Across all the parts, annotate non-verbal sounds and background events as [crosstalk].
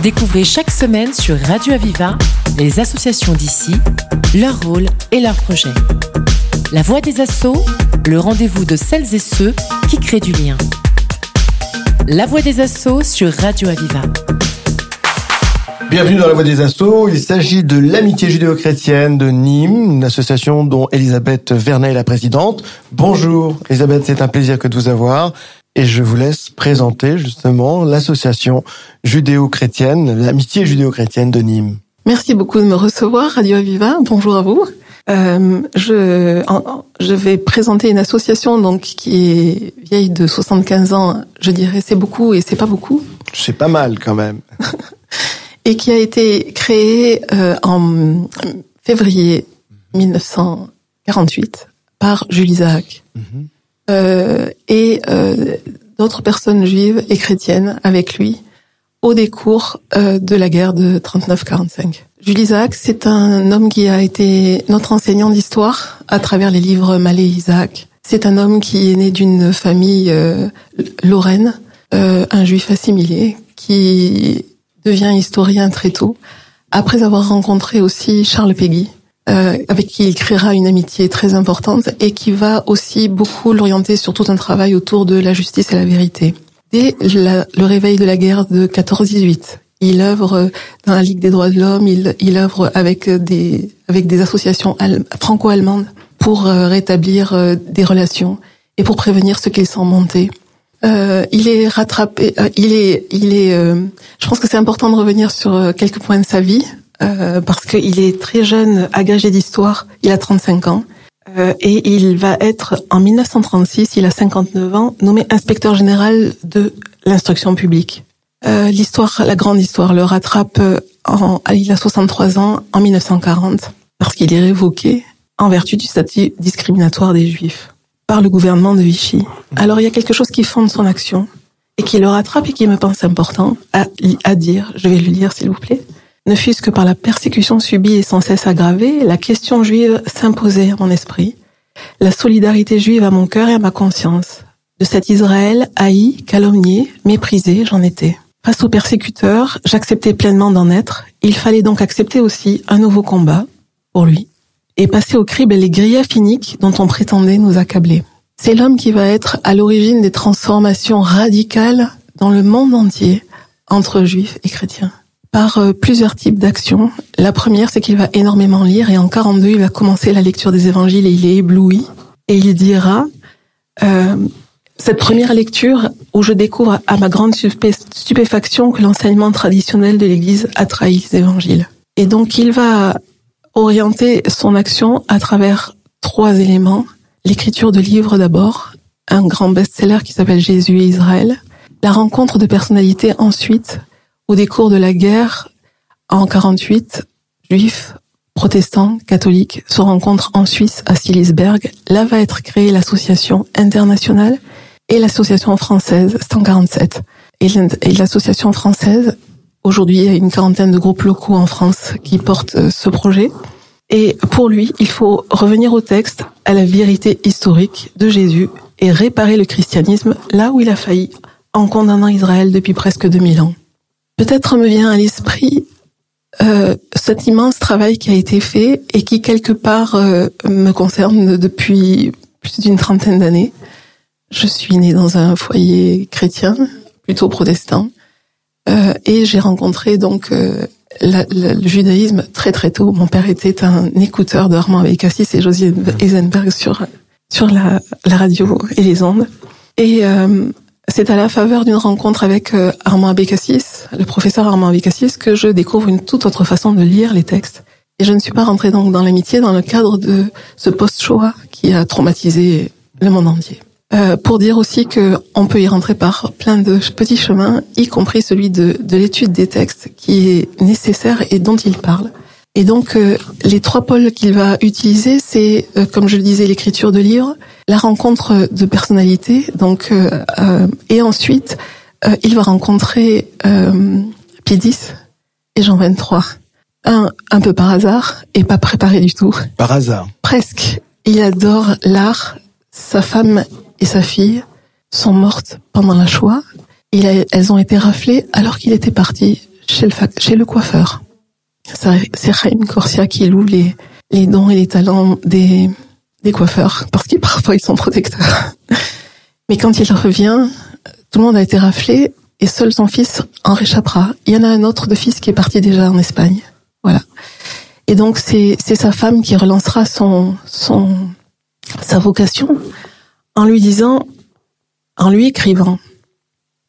Découvrez chaque semaine sur Radio Aviva les associations d'ici, leur rôle et leurs projets. La voix des assauts, le rendez-vous de celles et ceux qui créent du lien. La voix des assauts sur Radio Aviva. Bienvenue dans la Voix des Assauts. Il s'agit de l'amitié judéo-chrétienne de Nîmes, une association dont Elisabeth Vernet est la présidente. Bonjour Elisabeth, c'est un plaisir que de vous avoir. Et je vous laisse présenter justement l'association judéo-chrétienne, l'amitié judéo-chrétienne de Nîmes. Merci beaucoup de me recevoir, Radio Aviva. Bonjour à vous. Euh, je, je vais présenter une association donc qui est vieille de 75 ans. Je dirais c'est beaucoup et c'est pas beaucoup. C'est pas mal quand même. [laughs] et qui a été créé euh, en février 1948 par Jules Isaac mhm. euh, et euh, d'autres personnes juives et chrétiennes avec lui au décours euh, de la guerre de 39-45. Jules Isaac, c'est un homme qui a été notre enseignant d'histoire à travers les livres Malé Isaac. C'est un homme qui est né d'une famille euh, lorraine, euh, un juif assimilé, qui devient historien très tôt, après avoir rencontré aussi Charles Péguy, euh, avec qui il créera une amitié très importante et qui va aussi beaucoup l'orienter sur tout un travail autour de la justice et la vérité. Dès le réveil de la guerre de 14-18, il œuvre dans la Ligue des droits de l'homme, il, œuvre avec des, associations franco-allemandes pour euh, rétablir euh, des relations et pour prévenir ce qu'ils sont montés. Euh, il est rattrapé. Euh, il est, il est. Je pense que c'est important de revenir sur quelques points de sa vie parce qu'il est très jeune, agrégé d'histoire. Il a 35 ans et il va être en 1936. Il a 59 ans, nommé inspecteur général de l'instruction publique. L'histoire, la grande histoire, le rattrape. En, il a 63 ans en 1940 parce qu'il est révoqué en vertu du statut discriminatoire des Juifs par le gouvernement de Vichy. Alors il y a quelque chose qui fonde son action et qui le rattrape et qui me pense important à, à dire, je vais le lire s'il vous plaît. Ne fût-ce que par la persécution subie et sans cesse aggravée, la question juive s'imposait à mon esprit, la solidarité juive à mon cœur et à ma conscience. De cet Israël haï, calomnié, méprisé, j'en étais. Face aux persécuteurs, j'acceptais pleinement d'en être. Il fallait donc accepter aussi un nouveau combat pour lui et passer au crible les griefs iniques dont on prétendait nous accabler. C'est l'homme qui va être à l'origine des transformations radicales dans le monde entier entre juifs et chrétiens par euh, plusieurs types d'actions. La première, c'est qu'il va énormément lire et en 42, il va commencer la lecture des évangiles et il est ébloui. Et il dira, euh, cette première lecture où je découvre à ma grande stupéfaction que l'enseignement traditionnel de l'Église a trahi les évangiles. Et donc il va orienter son action à travers trois éléments. L'écriture de livres d'abord, un grand best-seller qui s'appelle Jésus et Israël. La rencontre de personnalités ensuite, au décours de la guerre en 48, juifs, protestants, catholiques se rencontrent en Suisse à Silisberg. Là va être créée l'association internationale et l'association française 147. Et l'association française Aujourd'hui, il y a une quarantaine de groupes locaux en France qui portent euh, ce projet. Et pour lui, il faut revenir au texte, à la vérité historique de Jésus et réparer le christianisme là où il a failli en condamnant Israël depuis presque 2000 ans. Peut-être me vient à l'esprit euh, cet immense travail qui a été fait et qui quelque part euh, me concerne depuis plus d'une trentaine d'années. Je suis née dans un foyer chrétien, plutôt protestant. Euh, et j'ai rencontré donc euh, le judaïsme très très tôt. Mon père était un écouteur de Armand Abécassis et Josie Eisenberg sur sur la, la radio et les ondes. Et euh, c'est à la faveur d'une rencontre avec Armand Abécassis, le professeur Armand Abécassis, que je découvre une toute autre façon de lire les textes. Et je ne suis pas rentrée donc dans l'amitié dans le cadre de ce post-Shoah qui a traumatisé le monde entier. Euh, pour dire aussi que on peut y rentrer par plein de petits chemins, y compris celui de, de l'étude des textes qui est nécessaire et dont il parle. Et donc euh, les trois pôles qu'il va utiliser, c'est euh, comme je le disais l'écriture de livres, la rencontre de personnalités, donc et ensuite il va rencontrer Pie X et Jean 23. Un un peu par hasard et pas préparé du tout. Par hasard. Presque. Il adore l'art. Sa femme et sa fille sont mortes pendant la Shoah. elles ont été raflées alors qu'il était parti chez le, chez le coiffeur. C'est Chaim Corsia qui loue les, les dons et les talents des, des coiffeurs, parce qu'ils parfois ils sont protecteurs. [laughs] Mais quand il revient, tout le monde a été raflé et seul son fils en réchappera. Il y en a un autre de fils qui est parti déjà en Espagne. Voilà. Et donc c'est sa femme qui relancera son son sa vocation en lui disant, en lui écrivant,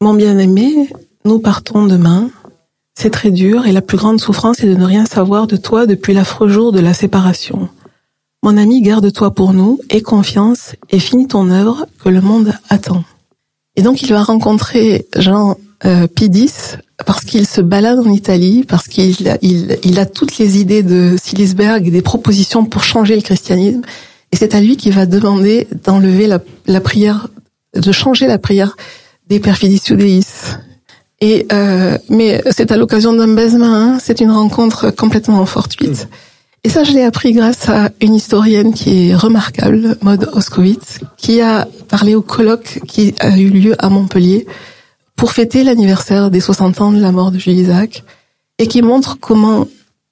mon bien-aimé, nous partons demain. C'est très dur et la plus grande souffrance est de ne rien savoir de toi depuis l'affreux jour de la séparation. Mon ami, garde-toi pour nous, aie confiance et finis ton œuvre que le monde attend. Et donc il va rencontrer Jean euh, Pidis parce qu'il se balade en Italie, parce qu'il il, il a toutes les idées de Silisberg des propositions pour changer le christianisme. Et c'est à lui qui va demander d'enlever la, la, prière, de changer la prière des Perfidis. Et euh, mais c'est à l'occasion d'un baisement, hein, c'est une rencontre complètement fortuite. Et ça, je l'ai appris grâce à une historienne qui est remarquable, Maud Oskowitz, qui a parlé au colloque qui a eu lieu à Montpellier pour fêter l'anniversaire des 60 ans de la mort de Jules Isaac et qui montre comment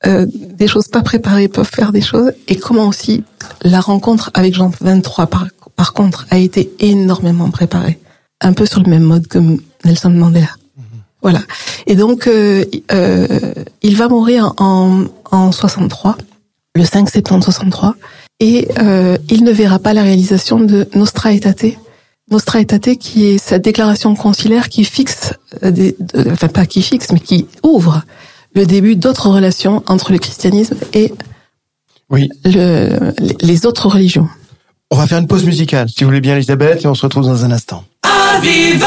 euh, des choses pas préparées peuvent faire des choses et comment aussi la rencontre avec Jean 23 par, par contre a été énormément préparée, un peu sur le même mode que Nelson Mandela. Voilà. Et donc euh, euh, il va mourir en, en 63 le 5 septembre 63, et euh, il ne verra pas la réalisation de Nostra Aetate. Nostra Aetate qui est sa déclaration conciliaire qui fixe, euh, des, enfin pas qui fixe, mais qui ouvre le début d'autres relations entre le christianisme et oui. le, les autres religions. On va faire une pause musicale, si vous voulez bien, Elisabeth, et on se retrouve dans un instant. Aviva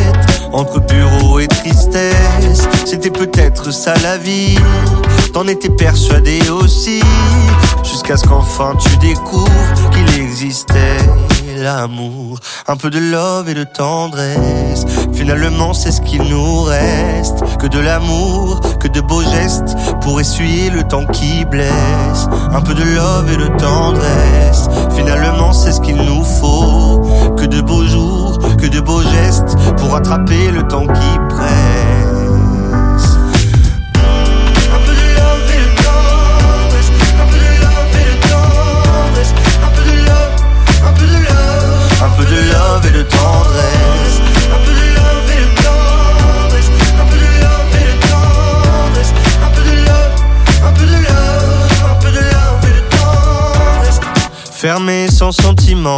entre bureau et tristesse. C'était peut-être ça la vie, t'en étais persuadé aussi jusqu'à ce qu'enfin tu découvres qu'il existait l'amour, un peu de love et de tendresse. Finalement, c'est ce qu'il nous reste, que de l'amour, que de beaux gestes pour essuyer le temps qui blesse. Un peu de love et de tendresse. Finalement, c'est ce qu'il nous faut, que de beaux jours, que de beaux gestes pour attraper le temps qui presse. et de tendresse. Un peu de love et de tendresse. Un peu de love et de tendresse. Un peu de love, un peu de love, un peu de love et de tendresse. Fermé sans sentiment,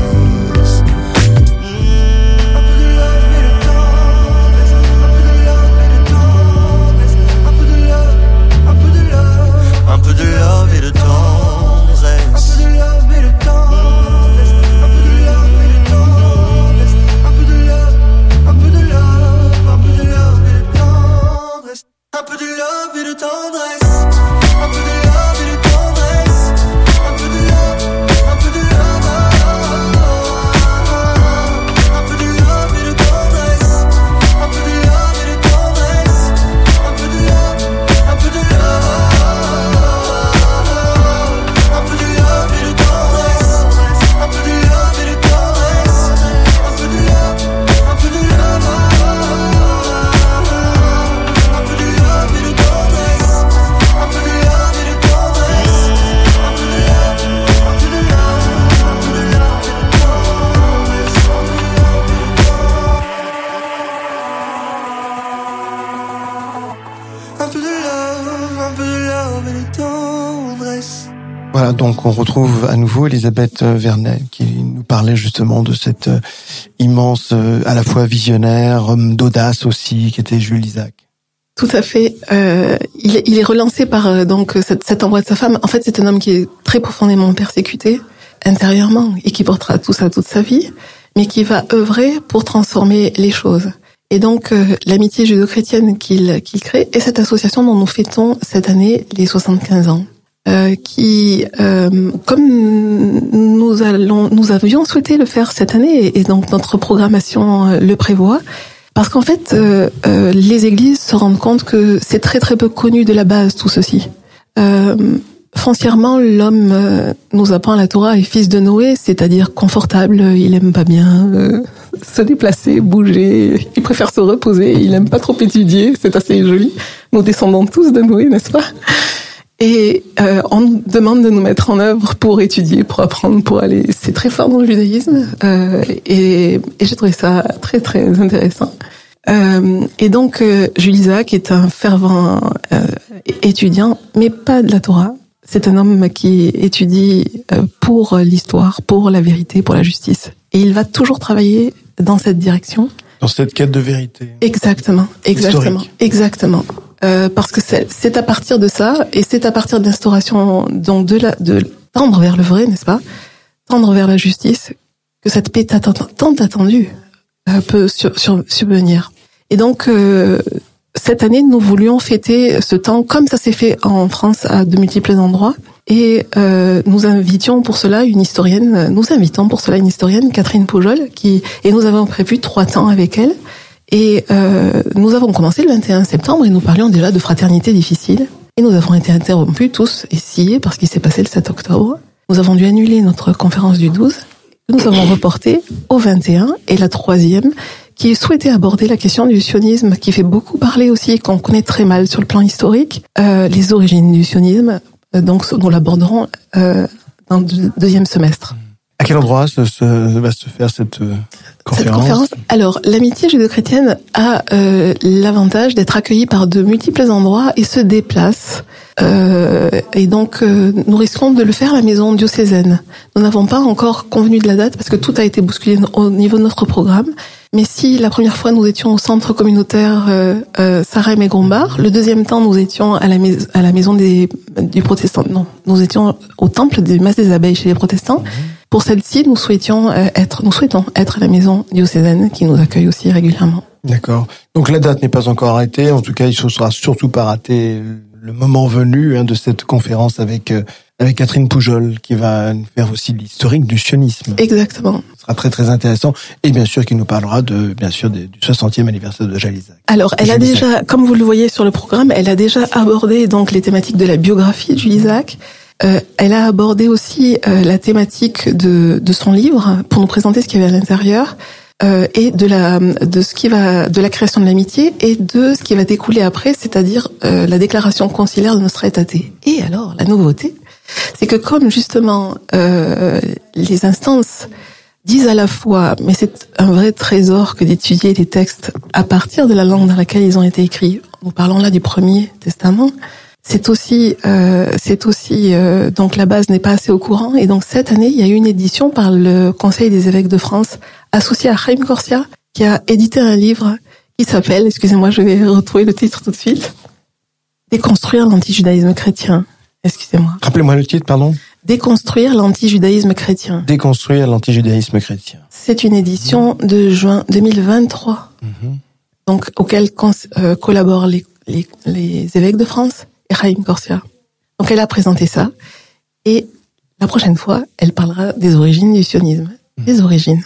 Donc on retrouve à nouveau Elisabeth Vernet qui nous parlait justement de cette euh, immense, euh, à la fois visionnaire, homme d'audace aussi, qui était Jules Isaac. Tout à fait. Euh, il, est, relancé par euh, donc cet, cet envoi de sa femme. En fait, c'est un homme qui est très profondément persécuté intérieurement et qui portera tout ça toute sa vie, mais qui va œuvrer pour transformer les choses. Et donc, euh, l'amitié judo-chrétienne qu'il qu'il crée est cette association dont nous fêtons cette année les 75 ans. Euh, qui, euh, comme nous allons, nous avions souhaité le faire cette année, et, donc notre programmation euh, le prévoit, parce qu'en fait, euh, les églises se rendent compte que c'est très très peu connu de la base tout ceci. foncièrement, l'homme nous apprend la Torah est fils de Noé, c'est-à-dire confortable, il aime pas bien se déplacer, bouger, il préfère se reposer, il aime pas trop étudier, c'est assez joli. Nous descendons tous de Noé, n'est-ce pas? Et euh, on nous demande de nous mettre en œuvre pour étudier, pour apprendre, pour aller. C'est très fort dans le judaïsme. Euh, et, et j'ai trouvé ça très très intéressant. Euh, et donc euh, Jules Isaac est un fervent euh, étudiant, mais pas de la Torah. C'est un homme qui étudie euh, pour l'histoire, pour la vérité, pour la justice. Et il va toujours travailler dans cette direction. Dans cette quête de vérité. Exactement, exactement, Historique. exactement. Euh, parce que c'est à partir de ça et c'est à partir de l'instauration donc de la de tendre vers le vrai, n'est-ce pas? Tendre vers la justice que cette paix tant attendue euh, peut sur, sur, subvenir. Et donc euh, cette année, nous voulions fêter ce temps comme ça s'est fait en France à de multiples endroits. Et euh, nous invitions pour cela une historienne, nous invitons pour cela une historienne, Catherine Poujol, qui et nous avons prévu trois temps avec elle. Et euh, nous avons commencé le 21 septembre et nous parlions déjà de fraternité difficile. Et nous avons été interrompus tous et sciés parce qu'il s'est passé le 7 octobre. Nous avons dû annuler notre conférence du 12. Nous avons reporté au 21 et la troisième qui souhaitait aborder la question du sionisme, qui fait beaucoup parler aussi, qu'on connaît très mal sur le plan historique, euh, les origines du sionisme. Euh, donc, nous l'aborderons euh, dans le deuxième semestre. À quel endroit se, se, va se faire cette euh, conférence, cette conférence Alors, l'amitié judéo-chrétienne a euh, l'avantage d'être accueillie par de multiples endroits et se déplace. Euh, et donc, euh, nous risquons de le faire à la maison diocésaine. Nous n'avons pas encore convenu de la date parce que tout a été bousculé au niveau de notre programme. Mais si la première fois nous étions au centre communautaire euh, Sarem et Grombar, le deuxième temps nous étions à la, maison, à la maison des, du protestant. Non, nous étions au temple des masses des abeilles chez les protestants. Mmh. Pour celle-ci, nous souhaitions euh, être, nous souhaitons être à la maison diocésaine qui nous accueille aussi régulièrement. D'accord. Donc la date n'est pas encore arrêtée. En tout cas, il ne sera surtout pas raté le moment venu hein, de cette conférence avec euh, avec Catherine Poujol qui va nous faire aussi l'historique du sionisme. Exactement. Ce sera très très intéressant et bien sûr qui nous parlera de bien sûr du 60e anniversaire de Jalisac. Alors elle a déjà, comme vous le voyez sur le programme, elle a déjà abordé donc les thématiques de la biographie de Jalisac. Euh, elle a abordé aussi euh, la thématique de, de son livre pour nous présenter ce qu'il y avait à l'intérieur. Euh, et de la de ce qui va de la création de l'amitié et de ce qui va découler après, c'est-à-dire euh, la déclaration conciliaire de Nostra Aetate. Et alors la nouveauté, c'est que comme justement euh, les instances disent à la fois, mais c'est un vrai trésor que d'étudier les textes à partir de la langue dans laquelle ils ont été écrits. Nous parlons là du Premier Testament. C'est aussi, euh, c'est aussi euh, donc la base n'est pas assez au courant et donc cette année il y a eu une édition par le Conseil des évêques de France associé à Chaim Corsia qui a édité un livre qui s'appelle, excusez-moi, je vais retrouver le titre tout de suite, Déconstruire l'antijudaïsme chrétien. Excusez-moi. Rappelez-moi le titre, pardon. Déconstruire l'antijudaïsme chrétien. Déconstruire l'antijudaïsme chrétien. C'est une édition de juin 2023, mmh. donc auquel euh, collaborent les, les, les évêques de France Chaim Corsia. Donc elle a présenté ça et la prochaine fois, elle parlera des origines du sionisme. Des origines.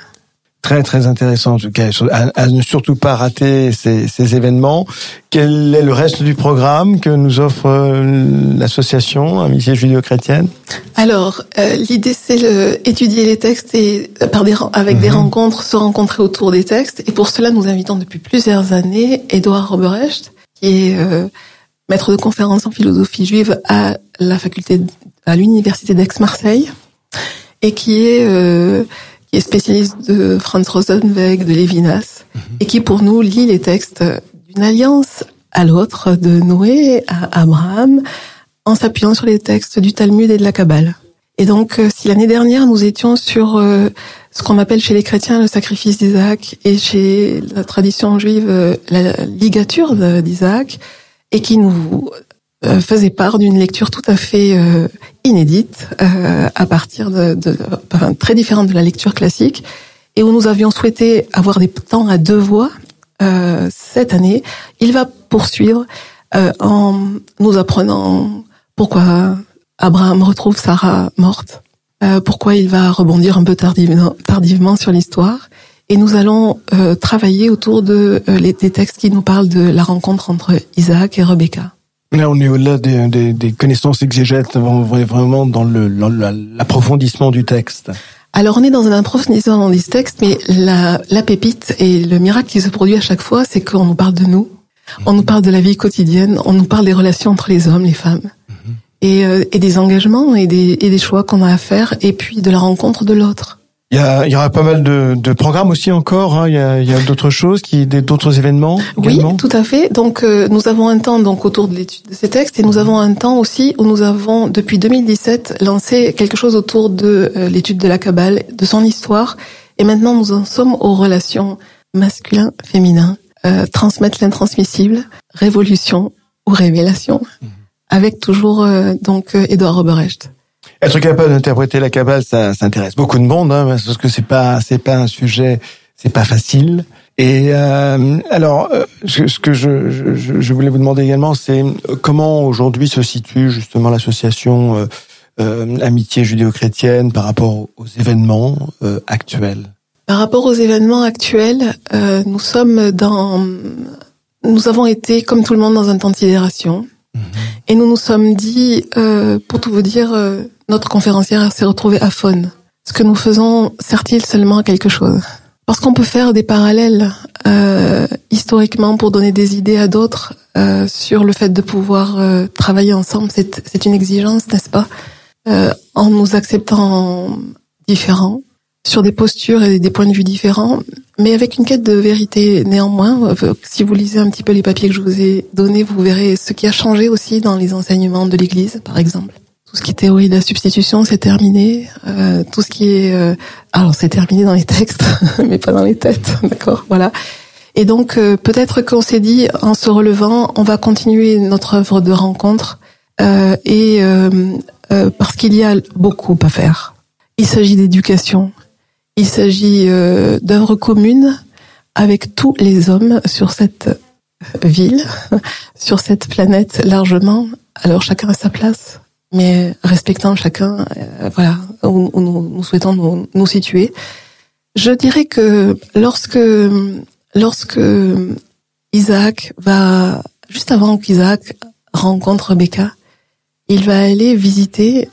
Très très intéressant en tout cas, à, à ne surtout pas rater ces, ces, événements. Quel est le reste du programme que nous offre euh, l'association Amitié judéo-chrétienne? Alors euh, l'idée c'est étudier les textes et par des, avec des rencontres se rencontrer autour des textes. Et pour cela nous invitons depuis plusieurs années Edouard Roberecht qui est euh, maître de conférence en philosophie juive à la faculté à l'université d'Aix-Marseille et qui est euh, qui est spécialiste de Franz Rosenweg, de Lévinas mm -hmm. et qui pour nous lit les textes d'une alliance à l'autre de Noé à Abraham en s'appuyant sur les textes du Talmud et de la Kabbale. Et donc, euh, si l'année dernière nous étions sur euh, ce qu'on appelle chez les chrétiens le sacrifice d'Isaac et chez la tradition juive euh, la ligature d'Isaac, et qui nous faisait part d'une lecture tout à fait inédite à partir de, de très différente de la lecture classique, et où nous avions souhaité avoir des temps à deux voix cette année, il va poursuivre en nous apprenant pourquoi Abraham retrouve Sarah morte, euh, pourquoi il va rebondir un peu tardivement sur l'histoire. Et nous allons euh, travailler autour de euh, les, des textes qui nous parlent de la rencontre entre Isaac et Rebecca. Là, on est au-delà des, des, des, connaissances exégètes, on est vraiment dans l'approfondissement du texte. Alors, on est dans un approfondissement du texte, mais la, la pépite et le miracle qui se produit à chaque fois, c'est qu'on nous parle de nous, on nous parle de la vie quotidienne, on nous parle des relations entre les hommes, les femmes et, euh, et des engagements et des, et des choix qu'on a à faire, et puis de la rencontre de l'autre. Il y, a, il y aura pas mal de, de programmes aussi encore. Hein. Il y a, il y a d'autres choses, qui, d'autres événements. Oui, tout à fait. Donc euh, nous avons un temps donc autour de l'étude de ces textes et nous avons un temps aussi où nous avons depuis 2017 lancé quelque chose autour de euh, l'étude de la Kabbale, de son histoire. Et maintenant nous en sommes aux relations masculin-féminin, euh, transmettre l'intransmissible, révolution ou révélation. Mmh avec toujours euh, donc euh, Edouard Roberecht. Être capable d'interpréter la cabale, ça, ça intéresse beaucoup de monde, hein, parce que c'est pas c'est pas un sujet, c'est pas facile. Et euh, alors, ce que je, je, je, voulais vous demander également, c'est comment aujourd'hui se situe justement l'association euh, Amitié judéo-chrétienne par rapport aux événements actuels? Par rapport aux événements actuels, nous sommes dans, nous avons été comme tout le monde dans un temps de sidération. Et nous nous sommes dit, euh, pour tout vous dire, euh, notre conférencière s'est retrouvée à faune. Ce que nous faisons sert-il seulement à quelque chose? Parce qu'on peut faire des parallèles euh, historiquement pour donner des idées à d'autres euh, sur le fait de pouvoir euh, travailler ensemble. C'est une exigence, n'est-ce pas? En nous acceptant différents, sur des postures et des points de vue différents, mais avec une quête de vérité néanmoins. Euh, si vous lisez un petit peu les papiers que je vous ai donnés, vous verrez ce qui a changé aussi dans les enseignements de l'Église, par exemple. Tout ce qui est théorie de la substitution, c'est terminé. Euh, tout ce qui est... Euh, alors, c'est terminé dans les textes, [laughs] mais pas dans les têtes, [laughs] d'accord Voilà. Et donc, euh, peut-être qu'on s'est dit, en se relevant, on va continuer notre œuvre de rencontre, et parce qu'il y a beaucoup à faire. Il s'agit d'éducation, il s'agit euh, d'œuvres communes avec tous les hommes sur cette ville, [laughs] sur cette planète largement. Alors chacun à sa place, mais respectant chacun, euh, voilà, où, nous, souhaitons nous, situer. Je dirais que lorsque lorsque Isaac va juste avant qu'Isaac rencontre Rebecca, il va aller visiter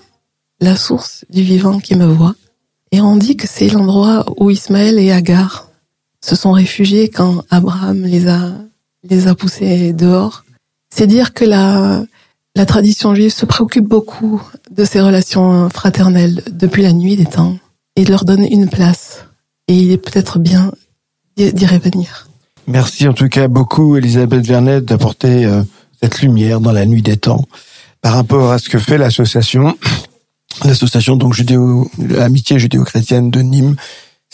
la source du vivant qui me voit. Et on dit que c'est l'endroit où Ismaël et Agar se sont réfugiés quand Abraham les a, les a poussés dehors. C'est dire que la, la tradition juive se préoccupe beaucoup de ces relations fraternelles depuis la nuit des temps et leur donne une place. Et il est peut-être bien d'y revenir. Merci en tout cas beaucoup Elisabeth Vernet d'apporter euh, cette lumière dans la nuit des temps par rapport à ce que fait l'association l'association donc judéo amitié judéo-chrétienne de Nîmes.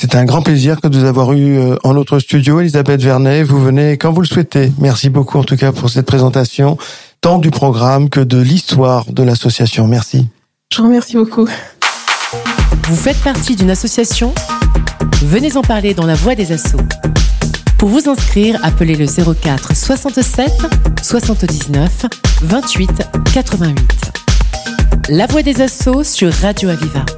C'est un grand plaisir que de vous avoir eu euh, en notre studio, Elisabeth Vernet. Vous venez quand vous le souhaitez. Merci beaucoup en tout cas pour cette présentation, tant du programme que de l'histoire de l'association. Merci. Je vous remercie beaucoup. Vous faites partie d'une association? Venez en parler dans la voix des assauts. Pour vous inscrire, appelez le 04 67 79 28 88. La voix des assauts sur Radio Aviva.